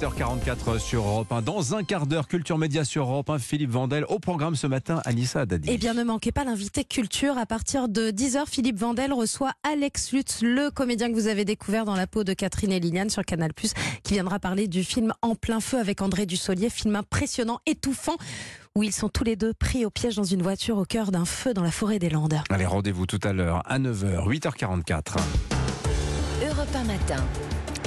8h44 sur Europe 1. Dans un quart d'heure, Culture Média sur Europe 1, Philippe Vandel. Au programme ce matin, Anissa Dadi. Eh bien, ne manquez pas l'invité culture. À partir de 10h, Philippe Vandel reçoit Alex Lutz, le comédien que vous avez découvert dans la peau de Catherine et Liliane sur Canal+, qui viendra parler du film En plein feu avec André Dussolier. Film impressionnant, étouffant, où ils sont tous les deux pris au piège dans une voiture au cœur d'un feu dans la forêt des Landes. Allez, rendez-vous tout à l'heure à 9h, 8h44. Europe 1 matin.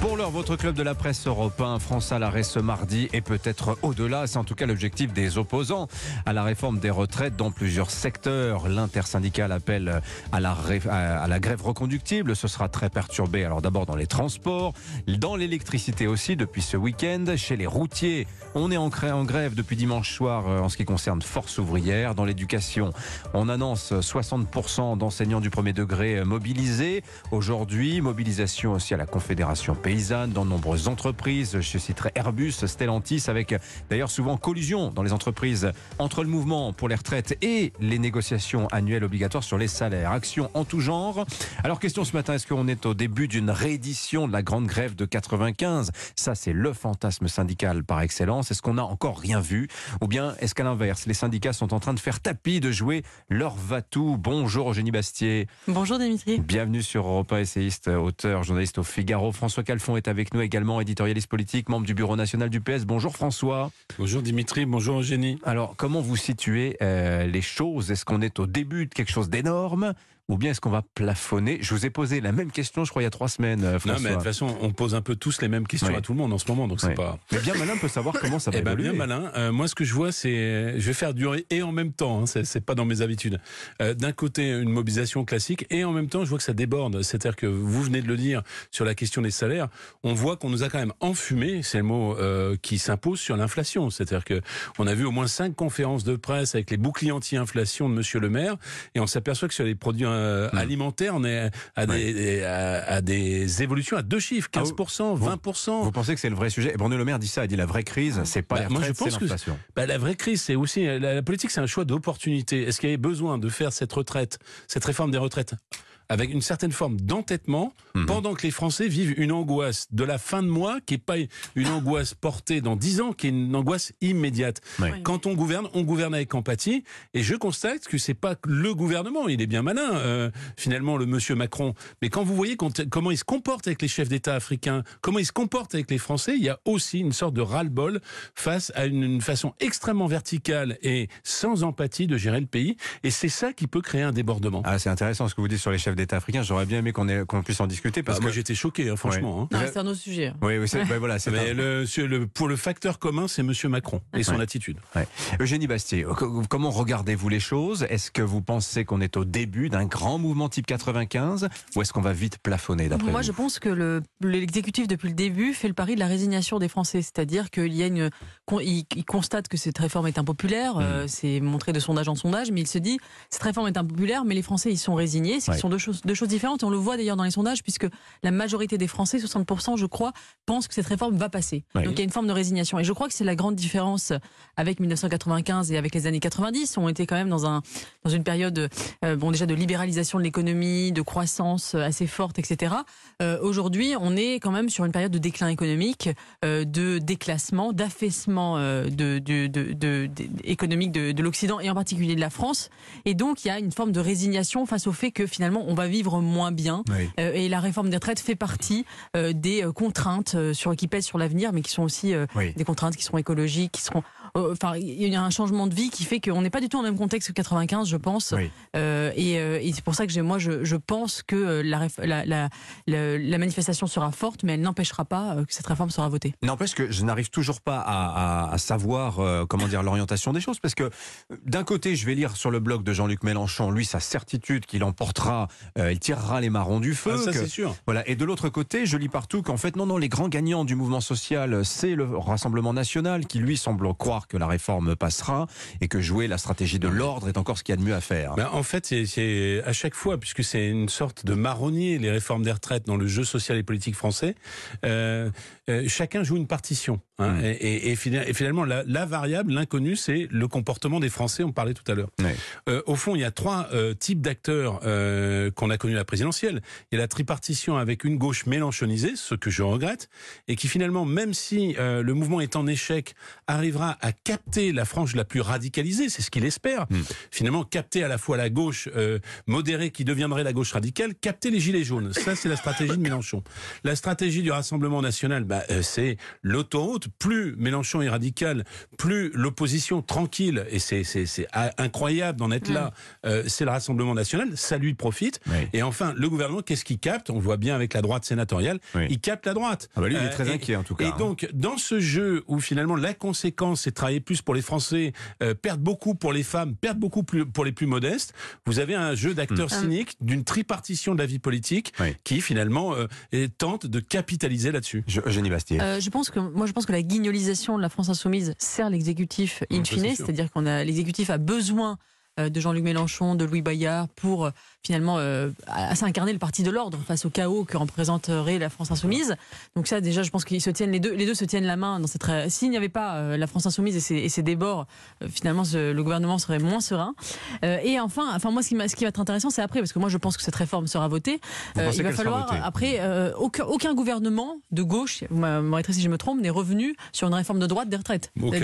Pour l'heure, votre club de la presse européen France à l'arrêt ce mardi et peut-être au-delà. C'est en tout cas l'objectif des opposants à la réforme des retraites dans plusieurs secteurs. L'intersyndical appelle à la, à la grève reconductible. Ce sera très perturbé. Alors d'abord dans les transports, dans l'électricité aussi depuis ce week-end. Chez les routiers, on est en grève depuis dimanche soir euh, en ce qui concerne Force ouvrière. Dans l'éducation, on annonce 60% d'enseignants du premier degré mobilisés. Aujourd'hui, mobilisation aussi à la Confédération dans de nombreuses entreprises. Je citerai Airbus, Stellantis, avec d'ailleurs souvent collusion dans les entreprises entre le mouvement pour les retraites et les négociations annuelles obligatoires sur les salaires. Action en tout genre. Alors question ce matin, est-ce qu'on est au début d'une réédition de la grande grève de 95 Ça, c'est le fantasme syndical par excellence. Est-ce qu'on n'a encore rien vu? Ou bien est-ce qu'à l'inverse, les syndicats sont en train de faire tapis, de jouer leur va-tout? Bonjour Eugénie Bastier. Bonjour Dimitri. Bienvenue sur Europa, essayiste, auteur, journaliste au Figaro. François Cal Fond est avec nous également, éditorialiste politique, membre du bureau national du PS. Bonjour François. Bonjour Dimitri, bonjour Eugénie. Alors, comment vous situez euh, les choses? Est-ce qu'on est au début de quelque chose d'énorme? Ou bien est-ce qu'on va plafonner? Je vous ai posé la même question, je crois, il y a trois semaines. François. Non, mais de toute façon, on pose un peu tous les mêmes questions à tout le monde en ce moment, donc c'est pas. Mais bien malin peut savoir comment ça va eh ben, Bien malin. Euh, moi, ce que je vois, c'est, je vais faire durer et en même temps. Hein, c'est pas dans mes habitudes. Euh, D'un côté, une mobilisation classique, et en même temps, je vois que ça déborde. C'est-à-dire que vous venez de le dire sur la question des salaires. On voit qu'on nous a quand même enfumé, c'est le mot euh, qui s'impose sur l'inflation. C'est-à-dire que on a vu au moins cinq conférences de presse avec les boucliers anti-inflation de Monsieur le Maire, et on s'aperçoit que sur les produits euh, hmm. alimentaires on est à des, à, des évolutions à deux chiffres, 15%, 20%. Ah vous, pensez que c'est le vrai sujet? Et Bruno Le Maire dit ça, il dit la vraie crise, c'est pas bah, la moi je pense que bah, la vraie crise, c'est aussi la, la politique, c'est un choix d'opportunité. Est-ce qu'il y avait besoin de faire cette retraite, cette réforme des retraites? Avec une certaine forme d'entêtement mhm. pendant que les Français vivent une angoisse de la fin de mois qui n'est pas une angoisse portée dans dix ans, qui est une angoisse immédiate. Quand on gouverne, on gouverne avec empathie et je constate que c'est pas le gouvernement, il est bien malin euh, finalement le monsieur Macron, mais quand vous voyez comment il se comporte avec les chefs d'État africains, comment il se comporte avec les Français, il y a aussi une sorte de ras-le-bol face à une, une façon extrêmement verticale et sans empathie de gérer le pays et c'est ça qui peut créer un débordement. Ah, c'est intéressant ce que vous dites sur les chefs d'État africain. J'aurais bien aimé qu'on puisse en discuter. Parce bah, que... Moi, j'étais choqué, hein, franchement. Hein. C'est un autre sujet. Oui, oui voilà, Mais le, pour le facteur commun, c'est Monsieur Macron et son attitude. Eugénie Bastier, comment regardez-vous les choses? Est-ce que vous pensez qu'on est au début d'un grand mouvement type 95 ou est-ce qu'on va vite plafonner d'après Moi, je pense que l'exécutif, depuis le début, fait le pari de la résignation des Français. C'est-à-dire qu'il y a une. Il, constate que cette réforme est impopulaire. Euh, c'est montré de sondage en sondage, mais il se dit cette réforme est impopulaire, mais les Français, ils sont résignés. Ce sont deux choses deux choses différentes. on le voit d'ailleurs dans les sondages, puisque la majorité des Français, 60%, je crois, pensent que cette réforme va passer. Donc il y a une forme de résignation. Et je crois que c'est la grande différence avec 1995 et avec les années 90. On était quand même dans, un, dans une période, euh, bon, déjà de libéralisation de l'économie, de croissance assez forte, etc. Euh, aujourd'hui, on est quand même sur une période de déclin économique, euh, de déclassement, d'affaissement de, de, de, économique de, l'Occident et en particulier de la France. Et donc, il y a une forme de résignation face au fait que finalement, on va vivre moins bien. Euh, et la réforme des retraites fait partie euh, des euh, contraintes sur, qui pèsent sur l'avenir, mais qui sont aussi des contraintes qui seront écologiques, qui seront. Enfin, il y a un changement de vie qui fait qu'on n'est pas du tout le même contexte que 95, je pense. et, c'est pour ça que moi, je, pense que la, la, la, manifestation sera forte, mais elle n'empêchera pas que cette réforme sera votée. N'empêche que je n'arrive toujours pas à, à savoir comment dire l'orientation des choses, parce que d'un côté, je vais lire sur le blog de Jean-Luc Mélenchon, lui, sa certitude qu'il emportera euh, il tirera les marrons du feu. Ah, ça, c'est sûr. Voilà. Et de l'autre côté, je lis partout qu'en fait, non, non, les grands gagnants du mouvement social, c'est le Rassemblement national qui, lui, semble croire que la réforme passera et que jouer la stratégie de l'ordre est encore ce qu'il y a de mieux à faire. Ben, en fait, c'est à chaque fois, puisque c'est une sorte de marronnier, les réformes des retraites dans le jeu social et politique français, euh, euh, chacun joue une partition. Hein, et, et- et fina- et finalement, la, la variable, l'inconnu, c'est le comportement des Français, on parlait tout à l'heure. Euh, au fond, il y a trois types d'acteurs qu'on a connus à la présidentielle. Il y a la tripartition avec une gauche mélanchonisée, ce que je regrette, et qui finalement, même si le mouvement est en échec, arrivera à capter la frange la plus radicalisée, c'est ce qu'il espère. Mm. Finalement, capter à la fois la gauche euh, modérée qui deviendrait la gauche radicale, capter les gilets jaunes. Ça, c'est la stratégie de Mélenchon. La stratégie du Rassemblement national, bah, euh, c'est l'autoroute. Plus Mélenchon est radical, plus l'opposition tranquille, et c'est c'est- c'est a- incroyable d'en être là, euh, c'est le Rassemblement national, ça lui profite. Oui. Et enfin, le gouvernement, qu'est-ce qu'il capte? On le voit bien avec la droite sénatoriale, Oui. il capte la droite. Ah bah lui, il est Euh, très et- inquiet en tout cas. Et hein. donc, dans ce jeu où finalement la conséquence c'est de travailler plus pour les Français, euh, perdre beaucoup pour les femmes, perdre beaucoup plus pour les plus modestes, vous avez un jeu d'acteurs Hmm. cyniques d'une tripartition de la vie politique Oui. qui finalement euh, est- tente de capitaliser là-dessus. Je- Eugénie Bastier. Euh, je pense que moi je pense que la guignolisation de la France insoumise sert l'exécutif in fine, c'est-à-dire qu'on a l'exécutif a besoin de Jean-Luc Mélenchon, de Louis Bayard pour euh, finalement euh, s'incarner le parti de l'ordre face au chaos que représenterait la France insoumise. Donc ça déjà je pense qu'ils se tiennent les deux les deux se tiennent la main dans cette s'il n'y avait pas euh, la France insoumise et ses, et ses débords euh, finalement ce- le gouvernement serait moins serein. Euh, et enfin enfin moi ce qui, m'a- ce qui va être intéressant c'est après parce que moi je pense que cette réforme sera votée. Euh, il va falloir après euh, aucun, aucun gouvernement de gauche, vous m'arrêterez si je me trompe, n'est revenu sur une réforme de droite des retraites. Aucun,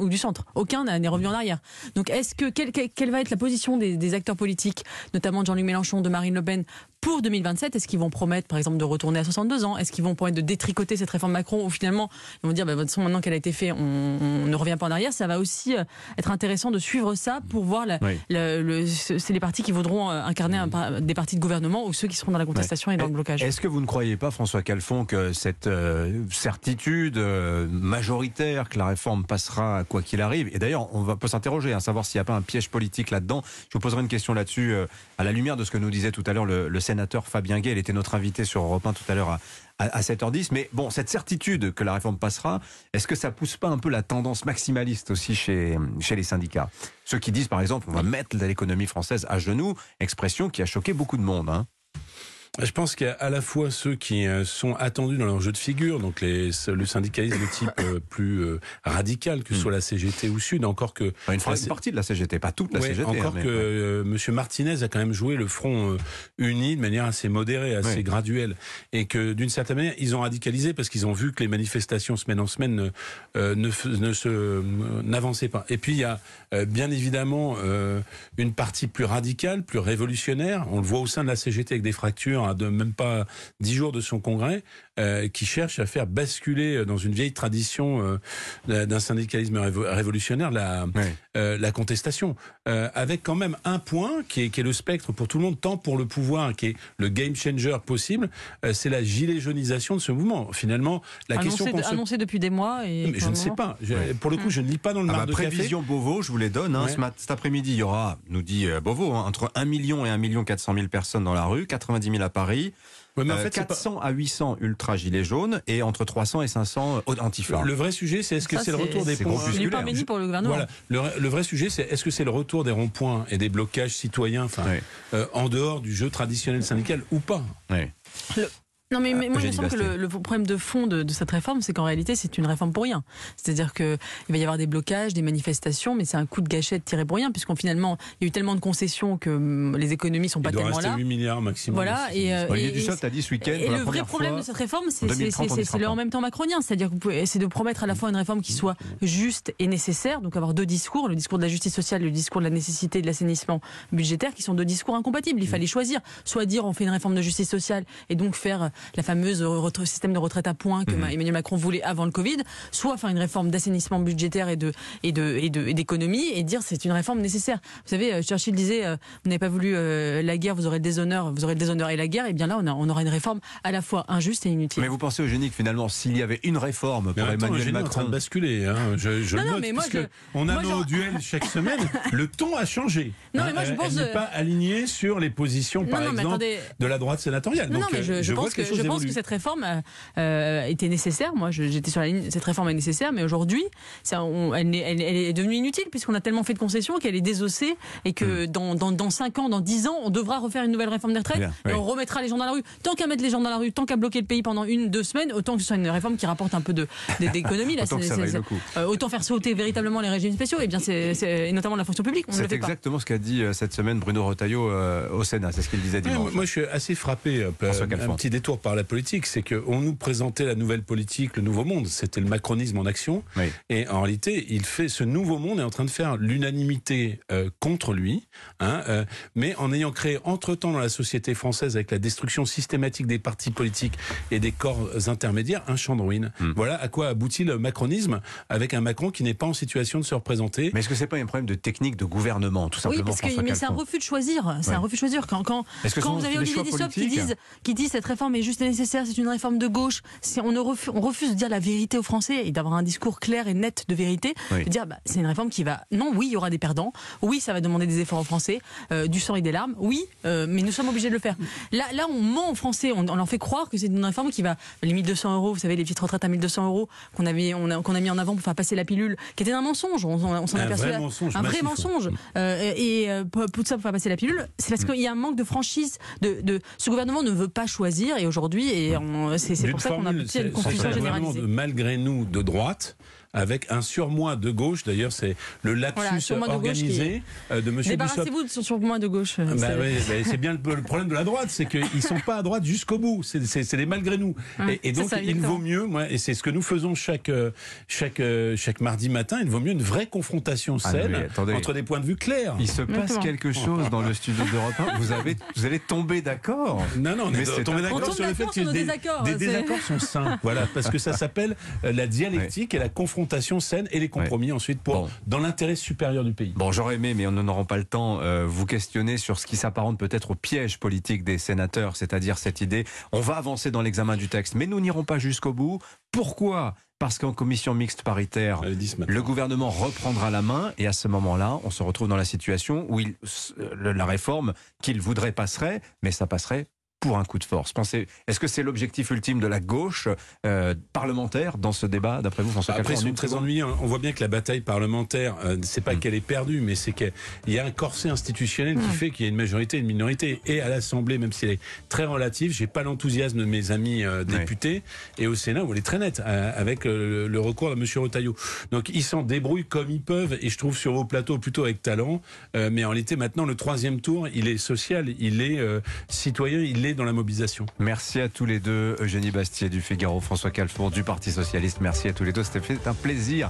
ou, du centre. Aucun n'est revenu en arrière. Donc est-ce que quelle, quelle- va être la position des, des acteurs politiques, notamment de Jean-Luc Mélenchon, de Marine Le Pen, pour 2027 Est-ce qu'ils vont promettre, par exemple, de retourner à 62 ans? Est-ce qu'ils vont promettre de détricoter cette réforme Macron ou finalement ils vont dire, bah, de toute façon, maintenant qu'elle a été faite, on, on ne revient pas en arrière? Ça va aussi euh, être intéressant de suivre ça pour voir la- Oui. le- le- ce- c'est les partis qui voudront euh, incarner un par- des partis de gouvernement ou ceux qui seront dans la contestation et dans le blocage. Est-ce que vous ne croyez pas, François Calfon, que cette euh, certitude euh, majoritaire que la réforme passera quoi qu'il arrive, et d'ailleurs on va peut s'interroger, à savoir s'il n'y a pas un piège politique là-dedans, je vous poserai une question là-dessus euh, à la lumière de ce que nous disait tout à l'heure le, le sénateur Fabien Gay, il était notre invité sur Europe 1 tout à l'heure à, à, à 7h10, mais bon, cette certitude que la réforme passera, est-ce que ça pousse pas un peu la tendance maximaliste aussi chez, chez les syndicats? Ceux qui disent par exemple on va mettre l'économie française à genoux, expression qui a choqué beaucoup de monde. Hein. Je pense qu'il y a à la fois ceux qui euh, sont attendus dans leur jeu de figure, donc les, le syndicalisme de type euh, plus euh, radical, que ce soit la CGT ou Sud, encore que Enfin, une, une partie de la CGT, pas toute la Ouais, CGT. encore hein, que euh, Monsieur Martinez a quand même joué le front uni de manière assez modérée, assez graduelle, et que d'une certaine manière ils ont radicalisé parce qu'ils ont vu que les manifestations semaine en semaine ne, se n'avançaient pas. Et puis il y a bien évidemment une partie plus radicale, plus révolutionnaire. On le voit au sein de la CGT avec des fractures à de même pas dix jours de son congrès, euh, qui cherche à faire basculer euh, dans une vieille tradition euh, d'un syndicalisme révo- révolutionnaire la, euh, contestation, euh, avec quand même un point qui est, qui est le spectre pour tout le monde, tant pour le pouvoir, qui est le game changer possible, euh, c'est la gilet jaunisation de ce mouvement. Finalement, la question qu'on se... annoncé depuis des mois et Mais je ne sais pas. Je- Pour le coup, je ne lis pas dans le Ah mar bah, de café. prévision Beauvau, je vous les donne. Hein, Ouais. ce mat- cet après-midi, il y aura, nous dit euh, Beauvau, hein, entre 1 million et 1 million 400 000 personnes dans la rue, 90 000 à Paris, Ouais, mais en euh, fait, c'est pas- 400 à 800 ultra gilets jaunes et entre 300 et 500 euh, antifa. Le vrai sujet, c'est est-ce que c'est le retour des ponts pour le gouvernement. Voilà. Le, le vrai sujet, c'est est-ce que c'est le retour des ronds-points et des blocages citoyens, enfin, euh, en dehors du jeu traditionnel syndical ou pas? Non, mais, mais moi, il me semble que le, le problème de fond de, de cette réforme, c'est qu'en réalité, c'est une réforme pour rien. C'est-à-dire qu'il va y avoir des blocages, des manifestations, mais c'est un coup de gâchette tiré pour rien, puisqu'on finalement, il y a eu tellement de concessions que hum, les économies sont pas Il doit tellement rester là. 8 milliards maximum. Voilà, et, euh, Olivier Dussopt a dit ce week-end Et pour la le vrai problème fois, de cette réforme, c'est en c'est- 2030, on y c'est- sera c'est le en même temps macronien. C'est-à-dire que vous pouvez- c'est de promettre à la fois une réforme qui soit juste et nécessaire, donc avoir deux discours, le discours de la justice sociale, le discours de la nécessité de l'assainissement budgétaire, qui sont deux discours incompatibles. Il fallait choisir, soit dire on fait une réforme de justice sociale et donc faire la fameuse système de retraite à points que Emmanuel Macron voulait avant le Covid, soit faire une réforme d'assainissement budgétaire et de et de et de- et d'économie et dire c'est une réforme nécessaire. Vous savez, euh, Churchill disait euh, vous n'avez pas voulu euh, la guerre, vous aurez le déshonneur, vous aurez le déshonneur et la guerre. Et bien là, on, a- on aura une réforme à la fois injuste et inutile. Mais vous pensez, Eugénie, que finalement, s'il y avait une réforme pour attends, Emmanuel Eugénie est en train Macron, de basculer. Hein. Je, je Non, note, mais moi, puisque je- on a moi, nos j'en- duels chaque semaine. Le ton a changé. Non, Hein, mais moi, je elle- pense, Elle n'est euh, pas alignée sur les positions, par non, non, mais exemple, attendez. de la droite sénatoriale. Non, Donc, non, mais je, pense que choses je pense évoluent. que cette réforme euh, euh, était nécessaire. Moi, j'étais sur la ligne. Cette réforme est nécessaire, mais aujourd'hui, elle, n'est- elle- elle est devenue inutile puisqu'on a tellement fait de concessions qu'elle est désossée et que dans, dans, dans 5 ans, dans 10 ans, on devra refaire une nouvelle réforme des retraites Bien, et oui. on remettra les gens dans la rue. Tant qu'à mettre les gens dans la rue, tant qu'à bloquer le pays pendant une, deux semaines, autant que ce soit une réforme qui rapporte un peu de- de- d'économie. là, Autant que ça euh, autant faire sauter véritablement les régimes spéciaux, et bien c'est, c'est- et notamment la fonction publique. C'est pas. exactement ce qu'a dit euh, cette semaine Bruno Retailleau euh, au Sénat. C'est ce qu'il disait dimanche. moi, je suis assez frappé. un petit détour par la politique, c'est qu'on nous présentait la nouvelle politique, le nouveau monde. C'était le macronisme en action. Oui. Et en réalité, il fait ce nouveau monde est en train de faire l'unanimité euh, contre lui, hein, euh, mais en ayant créé entre-temps dans la société française, avec la destruction systématique des partis politiques et des corps intermédiaires, un champ de ruines. Hmm. Voilà à quoi aboutit le macronisme, avec un Macron qui n'est pas en situation de se représenter. Mais est-ce que c'est pas un problème de technique de gouvernement, tout Oui, simplement parce que mais c'est un refus de choisir. C'est Ouais. un refus de choisir. Quand, quand, quand vous avez Olivier Dussopt qui qui dit cette réforme est juste et nécessaire, c'est une réforme de gauche. On, refuse, on refuse de dire la vérité aux Français et d'avoir un discours clair et net de vérité, Oui. de dire bah, c'est une réforme qui va. Non, oui, il y aura des perdants. Oui, ça va demander des efforts aux Français, euh, du sang et des larmes. Oui, euh, mais nous sommes obligés de le faire. Là, là, on ment aux Français. On, on leur fait croire que c'est une réforme qui va les 1200 euros. Vous savez, les petites retraites à 1200 euros qu'on avait, on a, qu'on a mis en avant pour faire passer la pilule, qui était un mensonge. On, on, on s'en Un vrai mensonge Un vrai mensonge. Euh, et pour, pour tout ça, pour faire passer la pilule, c'est parce qu'il y a un manque de franchise. De, de, ce gouvernement ne veut pas choisir et aujourd'hui, et c'est pour ça qu'on a une gouvernement généralisée. de malgré nous de droite avec un surmoi de gauche. D'ailleurs, c'est le lapsus Voilà, surmoi de gauche organisé euh, de Monsieur. Débarrassez-vous de son surpoint de gauche. euh, Bah c'est- ouais, bah c'est bien le, le problème de la droite, c'est qu'ils sont pas à droite jusqu'au bout. C'est- les malgré nous. Ouais, et, donc ça, il exactement. vaut mieux, moi, et c'est ce que nous faisons chaque euh, chaque chaque mardi matin. Il vaut mieux une vraie confrontation Ah, saine entre des points de vue clairs. Il se passe Exactement. quelque chose dans le studio d'Europe 1. Vous, avez, vous allez tomber d'accord. Non, non, on Mais est c'est tombé d'accord sur le fait que des, désaccords, des c'est- désaccords sont sains. Voilà, parce que ça s'appelle la dialectique et la confrontation saine et les compromis ensuite pour Bon. dans l'intérêt supérieur du pays. Bon, j'aurais aimé, mais on n'aura pas le temps, euh, vous questionner sur ce qui s'apparente peut-être au piège politique des sénateurs, c'est-à-dire cette idée, on va avancer dans l'examen du texte, mais nous n'irons pas jusqu'au bout. Pourquoi? Parce qu'en commission mixte paritaire, le gouvernement reprendra la main et à ce moment-là, on se retrouve dans la situation où il, le- la réforme qu'il voudrait passerait, mais ça passerait pour un coup de force. Pensez, est-ce que c'est l'objectif ultime de la gauche euh, parlementaire dans ce débat, d'après vous, François Après, en sont une très ennuyeux. On voit bien que la bataille parlementaire, euh, c'est pas Mm. qu'elle est perdue, mais c'est qu'il y a un corset institutionnel qui fait qu'il y a une majorité et une minorité. Et à l'Assemblée, même si elle est très relative, j'ai pas l'enthousiasme de mes amis euh, députés. Et au Sénat, où elle est très nette, euh, avec euh, le recours à M. Retailleau. Donc ils s'en débrouillent comme ils peuvent, et je trouve sur vos plateaux plutôt avec talent. Euh, mais en réalité, maintenant, le troisième tour, il est social, il est euh, citoyen, il est dans la mobilisation. Merci à tous les deux, Eugénie Bastier du Figaro, François Calfour du Parti Socialiste. Merci à tous les deux, c'était un plaisir